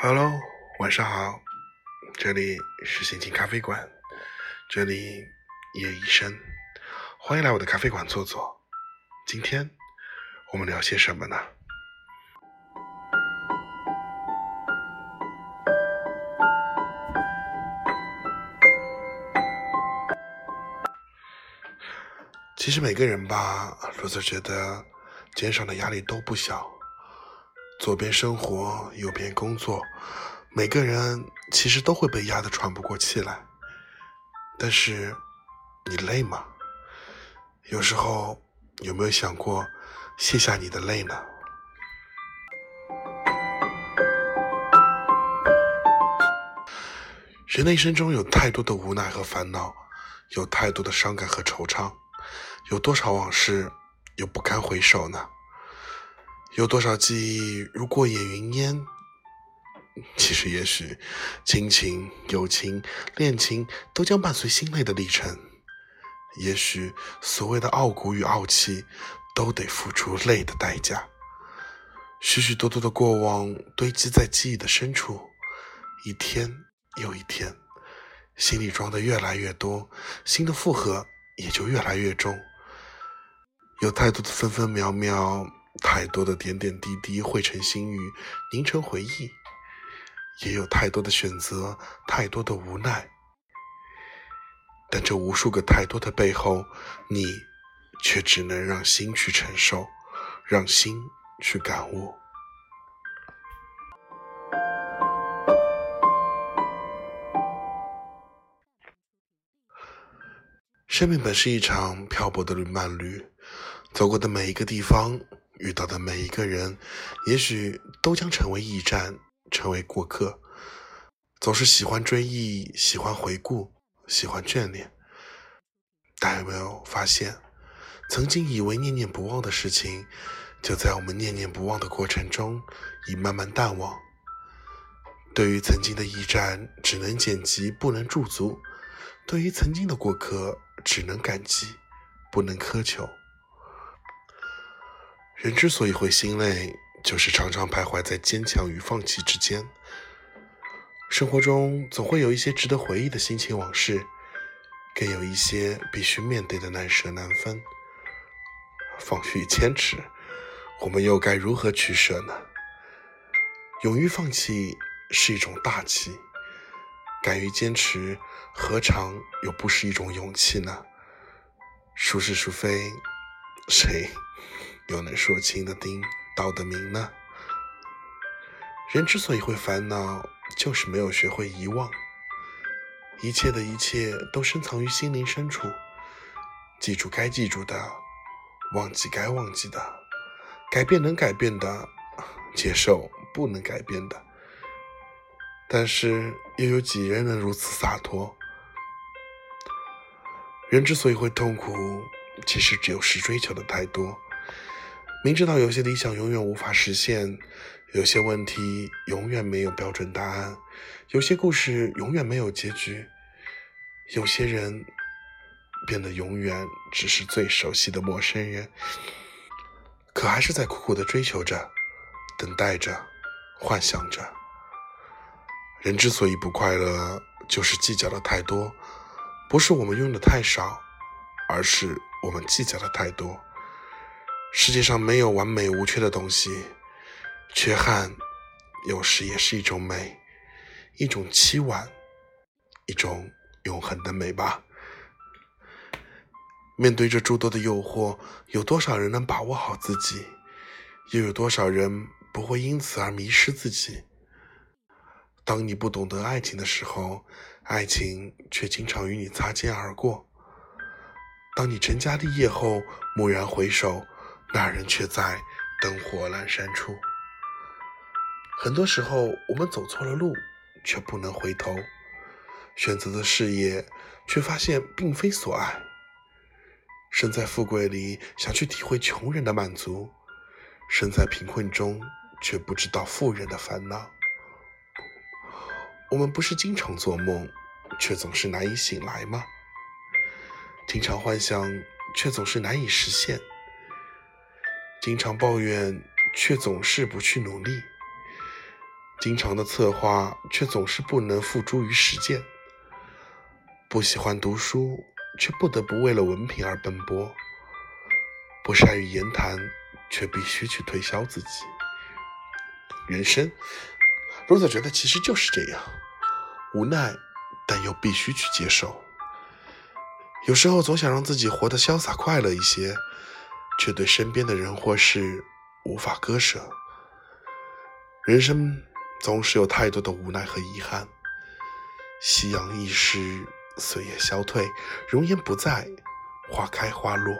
Hello，晚上好，这里是心情咖啡馆，这里叶医生，欢迎来我的咖啡馆坐坐。今天我们聊些什么呢？其实每个人吧，罗子觉得肩上的压力都不小。左边生活，右边工作，每个人其实都会被压得喘不过气来。但是，你累吗？有时候有没有想过卸下你的累呢？人的一生中有太多的无奈和烦恼，有太多的伤感和惆怅，有多少往事又不堪回首呢？有多少记忆如过眼云烟？其实，也许亲情、友情、恋情都将伴随心累的历程。也许所谓的傲骨与傲气，都得付出累的代价。许许多多的过往堆积在记忆的深处，一天又一天，心里装的越来越多，心的负荷也就越来越重。有太多的分分秒秒。太多的点点滴滴汇成心语，凝成回忆；也有太多的选择，太多的无奈。但这无数个太多的背后，你却只能让心去承受，让心去感悟。生命本是一场漂泊的旅漫旅，走过的每一个地方。遇到的每一个人，也许都将成为驿站，成为过客。总是喜欢追忆，喜欢回顾，喜欢眷恋。但有没有发现，曾经以为念念不忘的事情，就在我们念念不忘的过程中，已慢慢淡忘。对于曾经的驿站，只能剪辑，不能驻足；对于曾经的过客，只能感激，不能苛求。人之所以会心累，就是常常徘徊在坚强与放弃之间。生活中总会有一些值得回忆的心情往事，更有一些必须面对的难舍难分。放弃与坚持，我们又该如何取舍呢？勇于放弃是一种大气，敢于坚持，何尝又不是一种勇气呢？孰是孰非，谁？又能说清的丁道的明呢？人之所以会烦恼，就是没有学会遗忘。一切的一切都深藏于心灵深处，记住该记住的，忘记该忘记的，改变能改变的，接受不能改变的。但是又有几人能如此洒脱？人之所以会痛苦，其实只有是追求的太多。明知道有些理想永远无法实现，有些问题永远没有标准答案，有些故事永远没有结局，有些人变得永远只是最熟悉的陌生人，可还是在苦苦的追求着，等待着，幻想着。人之所以不快乐，就是计较的太多，不是我们用的太少，而是我们计较的太多。世界上没有完美无缺的东西，缺憾有时也是一种美，一种凄婉，一种永恒的美吧。面对着诸多的诱惑，有多少人能把握好自己？又有多少人不会因此而迷失自己？当你不懂得爱情的时候，爱情却经常与你擦肩而过；当你成家立业后，蓦然回首。那人却在灯火阑珊处。很多时候，我们走错了路，却不能回头；选择的事业，却发现并非所爱。身在富贵里，想去体会穷人的满足；身在贫困中，却不知道富人的烦恼。我们不是经常做梦，却总是难以醒来吗？经常幻想，却总是难以实现。经常抱怨，却总是不去努力；经常的策划，却总是不能付诸于实践；不喜欢读书，却不得不为了文凭而奔波；不善于言谈，却必须去推销自己。人生，罗子觉得其实就是这样，无奈，但又必须去接受。有时候总想让自己活得潇洒快乐一些，却对身边的人或事无法割舍。人生总是有太多的无奈和遗憾。夕阳易逝，岁月消退，容颜不在，花开花落，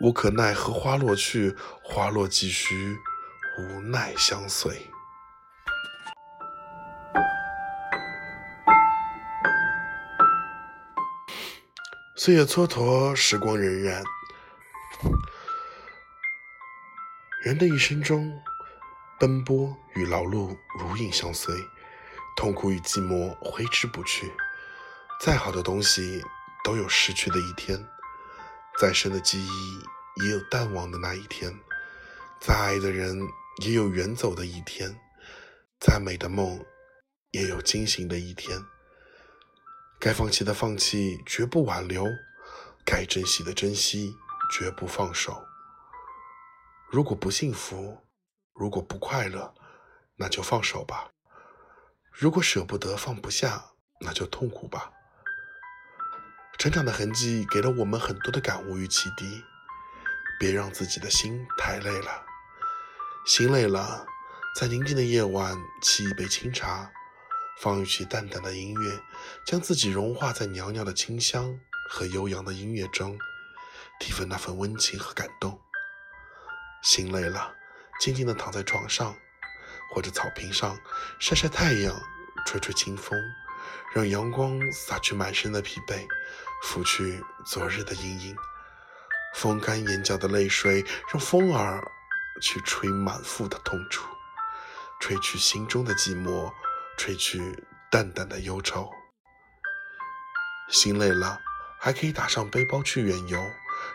无可奈何花落去，花落几许，无奈相随。岁月蹉跎，时光荏苒。人的一生中，奔波与劳碌如影相随，痛苦与寂寞挥之不去。再好的东西都有失去的一天，再深的记忆也有淡忘的那一天，再爱的人也有远走的一天，再美的梦也有惊醒的一天。该放弃的放弃，绝不挽留；该珍惜的珍惜，绝不放手。如果不幸福，如果不快乐，那就放手吧；如果舍不得、放不下，那就痛苦吧。成长的痕迹给了我们很多的感悟与启迪，别让自己的心太累了。心累了，在宁静的夜晚沏一杯清茶。放一曲淡淡的音乐，将自己融化在袅袅的清香和悠扬的音乐中，体会那份温情和感动。心累了，静静地躺在床上或者草坪上，晒晒太阳，吹吹清风，让阳光洒去满身的疲惫，拂去昨日的阴影，风干眼角的泪水，让风儿去吹满腹的痛楚，吹去心中的寂寞。吹去淡淡的忧愁，心累了，还可以打上背包去远游，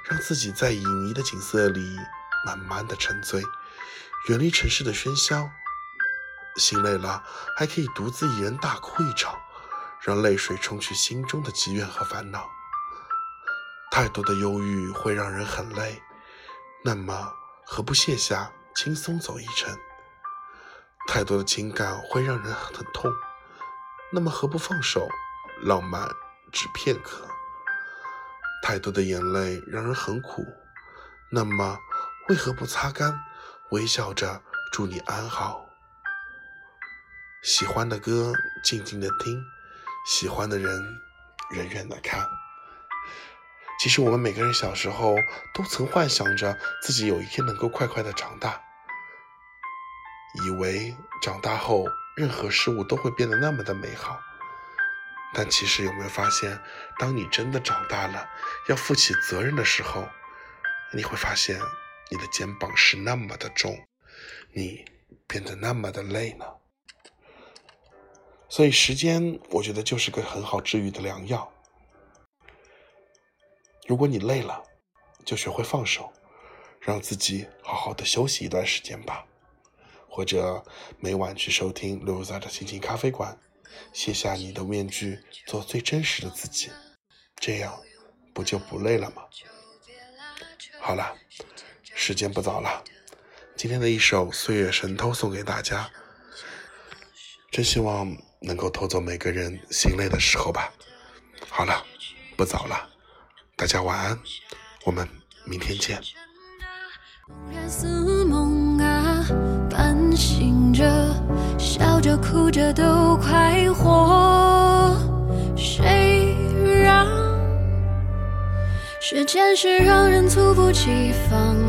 让自己在旖旎的景色里慢慢的沉醉，远离城市的喧嚣。心累了，还可以独自一人大哭一场，让泪水冲去心中的积怨和烦恼。太多的忧郁会让人很累，那么何不卸下，轻松走一程？太多的情感会让人很痛，那么何不放手，浪漫只片刻？太多的眼泪让人很苦，那么为何不擦干，微笑着祝你安好？喜欢的歌静静的听，喜欢的人远远的看。其实我们每个人小时候都曾幻想着自己有一天能够快快的长大。以为长大后任何事物都会变得那么的美好，但其实有没有发现，当你真的长大了，要负起责任的时候，你会发现你的肩膀是那么的重，你变得那么的累呢？所以时间，我觉得就是个很好治愈的良药。如果你累了，就学会放手，让自己好好的休息一段时间吧。或者每晚去收听刘仔的心情咖啡馆，卸下你的面具，做最真实的自己，这样不就不累了吗？好了，时间不早了，今天的一首《岁月神偷》送给大家，真希望能够偷走每个人心累的时候吧。好了，不早了，大家晚安，我们明天见。醒着，笑着哭着都快活。谁让时间是让人猝不及防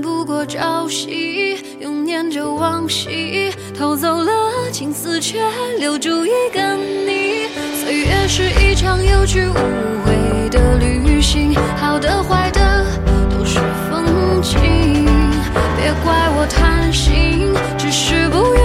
不过朝夕，又念着往昔，偷走了青丝，却留住一个你。岁月是一场有去无回的旅行，好的坏的都是风景，别怪我贪心，只是不。